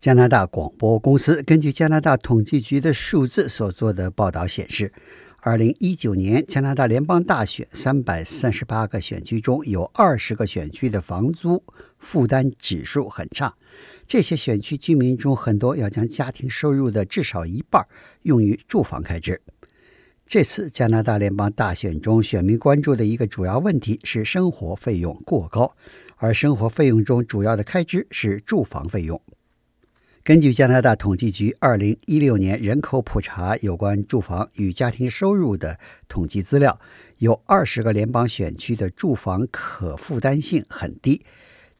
加拿大广播公司根据加拿大统计局的数字所做的报道显示，二零一九年加拿大联邦大选三百三十八个选区中有二十个选区的房租负担指数很差。这些选区居民中很多要将家庭收入的至少一半用于住房开支。这次加拿大联邦大选中，选民关注的一个主要问题是生活费用过高，而生活费用中主要的开支是住房费用。根据加拿大统计局二零一六年人口普查有关住房与家庭收入的统计资料，有二十个联邦选区的住房可负担性很低。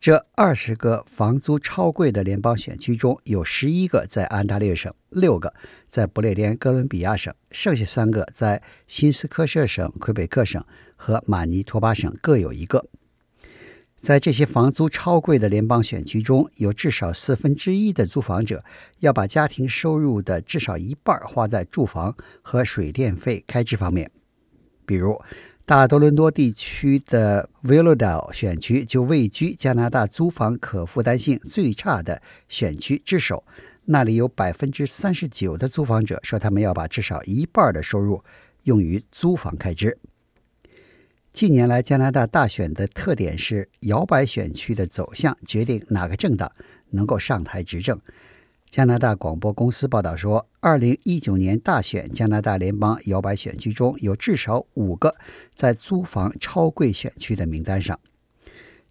这二十个房租超贵的联邦选区中有十一个在安大略省，六个在不列颠哥伦比亚省，剩下三个在新斯科舍省、魁北克省和马尼托巴省各有一个。在这些房租超贵的联邦选区中，有至少四分之一的租房者要把家庭收入的至少一半花在住房和水电费开支方面。比如，大多伦多地区的 Willowdale 选区就位居加拿大租房可负担性最差的选区之首，那里有百分之三十九的租房者说他们要把至少一半的收入用于租房开支。近年来，加拿大大选的特点是摇摆选区的走向决定哪个政党能够上台执政。加拿大广播公司报道说，二零一九年大选加拿大联邦摇摆选区中有至少五个在租房超贵选区的名单上。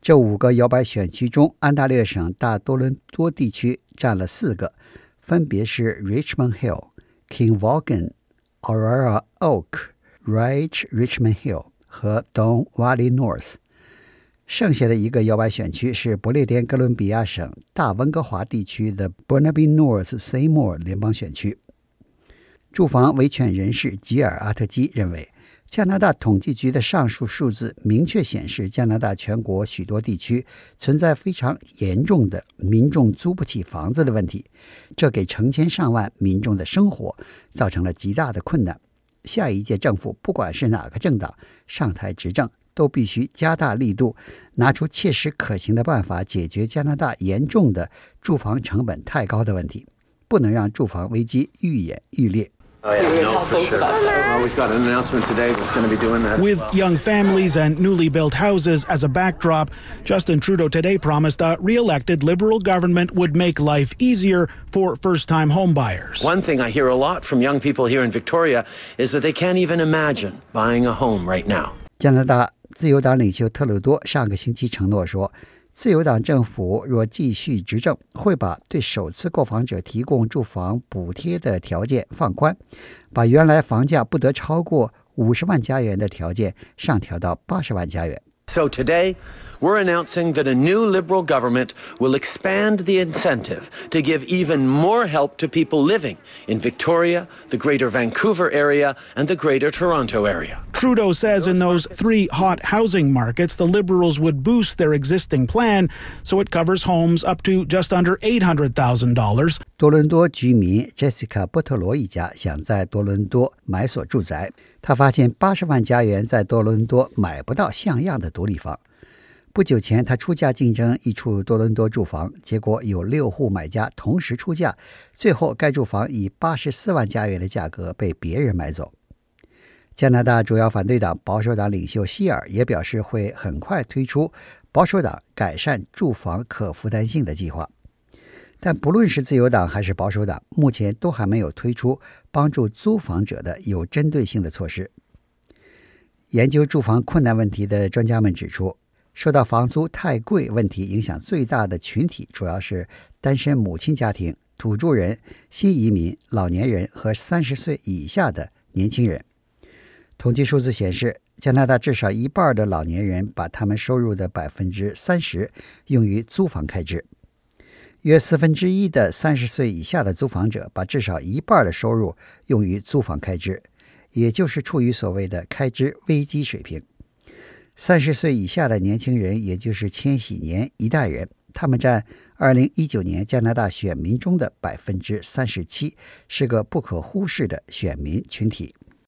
这五个摇摆选区中，安大略省大多伦多地区占了四个，分别是 Richmond Hill、King Vaughan、Aurora Oak、Right Richmond Hill。和 Don Valley North，剩下的一个摇摆选区是不列颠哥伦比亚省大温哥华地区的 Burnaby North Seymour 联邦选区。住房维权人士吉尔阿特基认为，加拿大统计局的上述数字明确显示，加拿大全国许多地区存在非常严重的民众租不起房子的问题，这给成千上万民众的生活造成了极大的困难。下一届政府，不管是哪个政党上台执政，都必须加大力度，拿出切实可行的办法，解决加拿大严重的住房成本太高的问题，不能让住房危机愈演愈烈。We've got an announcement today that's going to be doing that. With young families and newly built houses as a backdrop, Justin Trudeau today promised a re-elected Liberal government would make life easier for first-time homebuyers. One thing I hear a lot from young people here in Victoria is that they can't even imagine buying a home right now. 加拿大自由党领袖特鲁多上个星期承诺说， 自由党政府若继续执政，会把对首次购房者提供住房补贴的条件放宽，把原来房价不得超过五十万加元的条件上调到八十万加元。So today, we're announcing that a new Liberal government will expand the incentive to give even more help to people living in Victoria, the Greater Vancouver area, and the Greater Toronto area. Trudeau says in those three hot housing markets, the Liberals would boost their existing plan so it covers homes up to just under $800,000. 多伦多居民 Jessica 波特罗一家想在多伦多买所住宅，他发现八十万加元在多伦多买不到像样的独立房。不久前，他出价竞争一处多伦多住房，结果有六户买家同时出价，最后该住房以八十四万加元的价格被别人买走。加拿大主要反对党保守党领袖希尔也表示，会很快推出保守党改善住房可负担性的计划。但不论是自由党还是保守党，目前都还没有推出帮助租房者的有针对性的措施。研究住房困难问题的专家们指出，受到房租太贵问题影响最大的群体，主要是单身母亲家庭、土著人、新移民、老年人和三十岁以下的年轻人。统计数字显示，加拿大至少一半的老年人把他们收入的百分之三十用于租房开支。约四分之一的三十岁以下的租房者把至少一半的收入用于租房开支，也就是处于所谓的开支危机水平。三十岁以下的年轻人，也就是千禧年一代人，他们占二零一九年加拿大选民中的百分之三十七，是个不可忽视的选民群体。